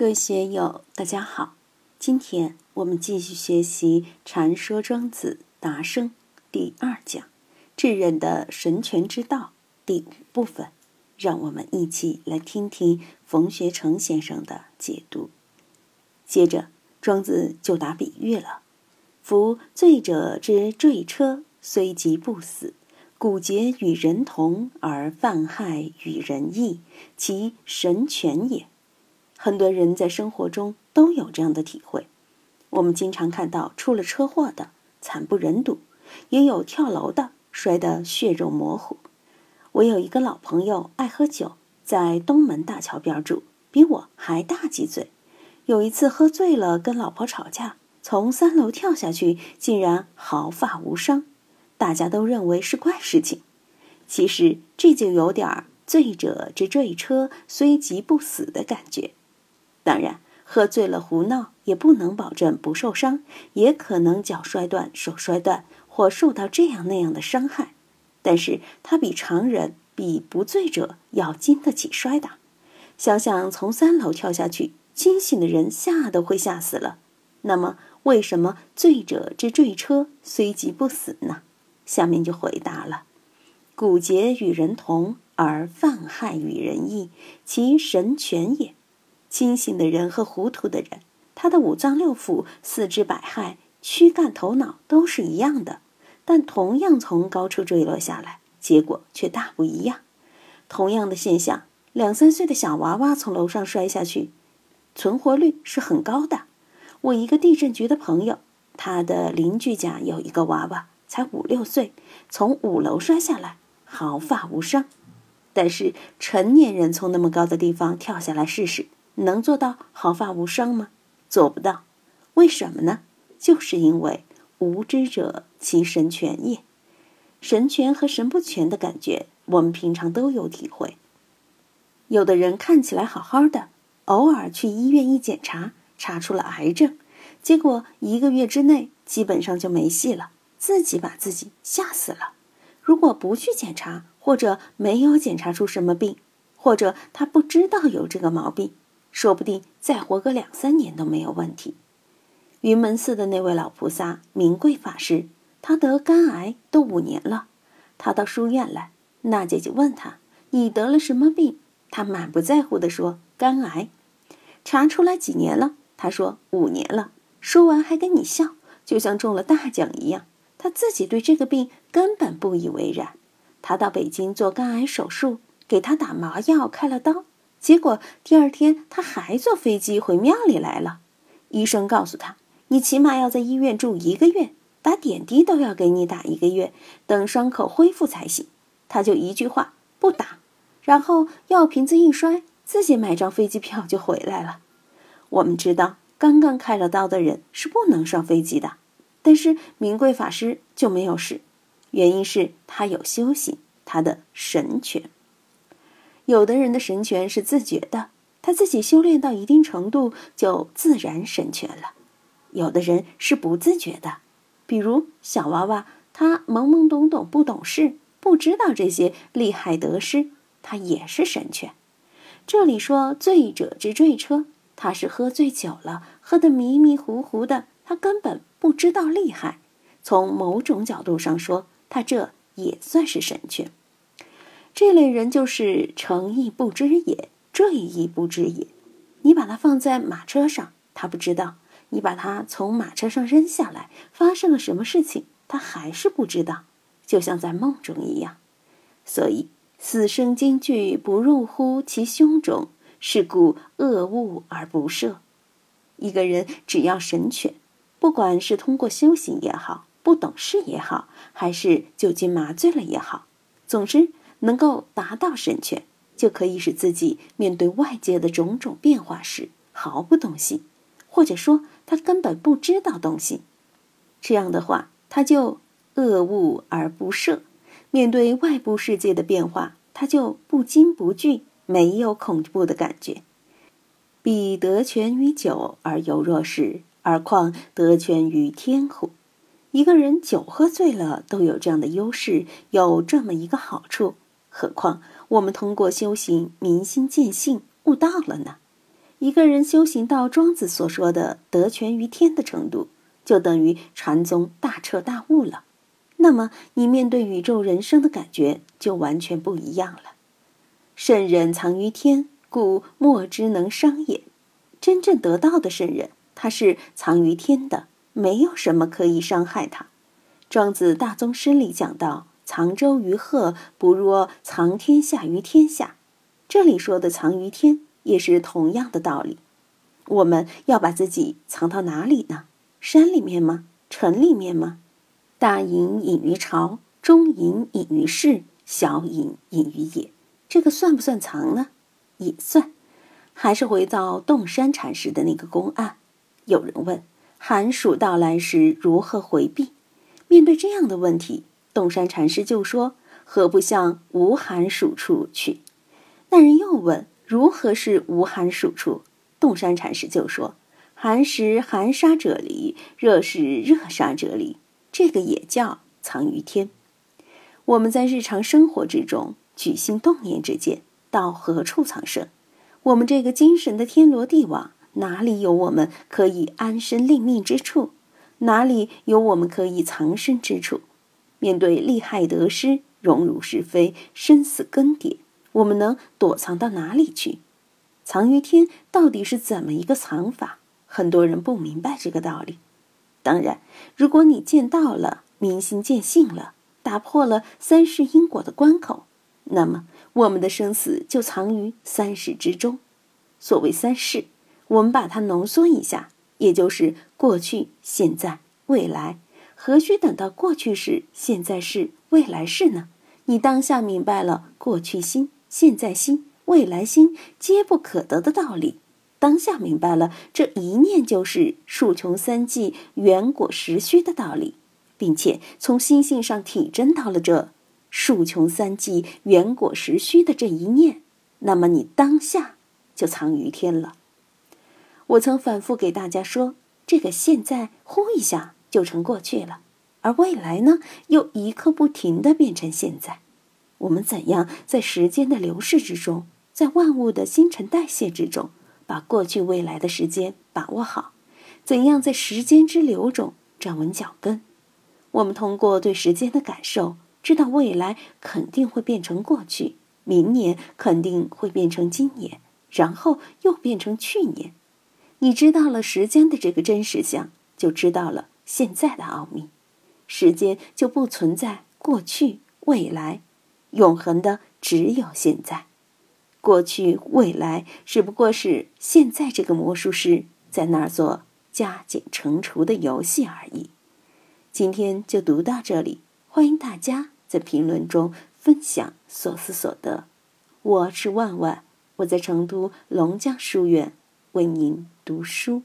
各位学友，大家好！今天我们继续学习《禅说庄子达生》第二讲“智人的神权之道”第五部分，让我们一起来听听冯学成先生的解读。接着，庄子就打比喻了：“夫醉者之坠车，虽即不死，骨节与人同，而犯害与人异，其神权也。”很多人在生活中都有这样的体会。我们经常看到出了车祸的惨不忍睹，也有跳楼的摔得血肉模糊。我有一个老朋友爱喝酒，在东门大桥边住，比我还大几岁。有一次喝醉了，跟老婆吵架，从三楼跳下去，竟然毫发无伤。大家都认为是怪事情。其实这就有点“醉者之坠车，虽即不死”的感觉。当然，喝醉了胡闹也不能保证不受伤，也可能脚摔断、手摔断，或受到这样那样的伤害。但是，他比常人、比不醉者要经得起摔打。想想从三楼跳下去，清醒的人吓得会吓死了。那么，为什么醉者之坠车虽即不死呢？下面就回答了：骨节与人同，而犯害与人异，其神全也。清醒的人和糊涂的人，他的五脏六腑、四肢百骸、躯干、头脑都是一样的，但同样从高处坠落下来，结果却大不一样。同样的现象，两三岁的小娃娃从楼上摔下去，存活率是很高的。我一个地震局的朋友，他的邻居家有一个娃娃，才五六岁，从五楼摔下来，毫发无伤。但是成年人从那么高的地方跳下来试试。能做到毫发无伤吗？做不到。为什么呢？就是因为无知者其神权也。神权和神不全的感觉，我们平常都有体会。有的人看起来好好的，偶尔去医院一检查，查出了癌症，结果一个月之内基本上就没戏了，自己把自己吓死了。如果不去检查，或者没有检查出什么病，或者他不知道有这个毛病。说不定再活个两三年都没有问题。云门寺的那位老菩萨明贵法师，他得肝癌都五年了。他到书院来，娜姐姐问他：“你得了什么病？”他满不在乎地说：“肝癌。”查出来几年了？他说：“五年了。”说完还跟你笑，就像中了大奖一样。他自己对这个病根本不以为然。他到北京做肝癌手术，给他打麻药，开了刀。结果第二天，他还坐飞机回庙里来了。医生告诉他：“你起码要在医院住一个月，打点滴都要给你打一个月，等伤口恢复才行。”他就一句话不打，然后药瓶子一摔，自己买张飞机票就回来了。我们知道，刚刚开了刀的人是不能上飞机的，但是明贵法师就没有事，原因是他有修行，他的神权。有的人的神权是自觉的，他自己修炼到一定程度就自然神权了；有的人是不自觉的，比如小娃娃，他懵懵懂懂不懂事，不知道这些利害得失，他也是神权。这里说醉者之坠车，他是喝醉酒了，喝得迷迷糊糊的，他根本不知道利害。从某种角度上说，他这也算是神权。这类人就是诚意不知也，坠意不知也。你把他放在马车上，他不知道；你把他从马车上扔下来，发生了什么事情，他还是不知道，就像在梦中一样。所以，死生惊惧不入乎其胸中，是故恶物而不赦。一个人只要神犬，不管是通过修行也好，不懂事也好，还是酒精麻醉了也好，总之。能够达到神权，就可以使自己面对外界的种种变化时毫不动心，或者说他根本不知道动心。这样的话，他就恶恶而不赦，面对外部世界的变化，他就不惊不惧，没有恐怖的感觉。彼得权于酒而犹若是，而况得权于天乎？一个人酒喝醉了都有这样的优势，有这么一个好处。何况我们通过修行明心见性悟道了呢？一个人修行到庄子所说的得权于天的程度，就等于禅宗大彻大悟了。那么，你面对宇宙人生的感觉就完全不一样了。圣人藏于天，故莫之能伤也。真正得道的圣人，他是藏于天的，没有什么可以伤害他。庄子大宗师里讲到：“藏舟于壑，不若藏天下于天下。”这里说的藏于天，也是同样的道理。我们要把自己藏到哪里呢？山里面吗？城里面吗？大隐隐于朝，中隐隐于市，小隐隐于野。这个算不算藏呢？也算。还是回到洞山禅师的那个公案。有人问：寒暑到来时如何回避？面对这样的问题，洞山禅师就说：“何不向无寒暑处去？”那人又问：“如何是无寒暑处？”洞山禅师就说：“寒时寒沙者离，热时热沙者离。这个也叫藏于天。我们在日常生活之中，举心动念之间，到何处藏身？我们这个精神的天罗地网，哪里有我们可以安身立命之处？哪里有我们可以藏身之处？面对利害得失、荣辱是非、生死更迭。我们能躲藏到哪里去？藏于天到底是怎么一个藏法？很多人不明白这个道理。当然，如果你见到了，明心见性了，打破了三世因果的关口，那么我们的生死就藏于三世之中。所谓三世，我们把它浓缩一下，也就是过去、现在、未来。何须等到过去式、现在式、未来式呢？你当下明白了过去心。现在心、未来心皆不可得的道理，当下明白了，这一念就是数穷三际、缘果实虚的道理，并且从心性上体证到了这数穷三际、缘果实虚的这一念，那么你当下就藏于天了。我曾反复给大家说，这个现在呼一下就成过去了，而未来呢，又一刻不停的变成现在。我们怎样在时间的流逝之中，在万物的新陈代谢之中，把过去未来的时间把握好？怎样在时间之流中站稳脚跟？我们通过对时间的感受，知道未来肯定会变成过去，明年肯定会变成今年，然后又变成去年。你知道了时间的这个真实相，就知道了现在的奥秘。时间就不存在过去、未来。永恒的只有现在，过去、未来只不过是现在这个魔术师在那儿做加减乘除的游戏而已。今天就读到这里，欢迎大家在评论中分享所思所得。我是万万，我在成都龙江书院为您读书。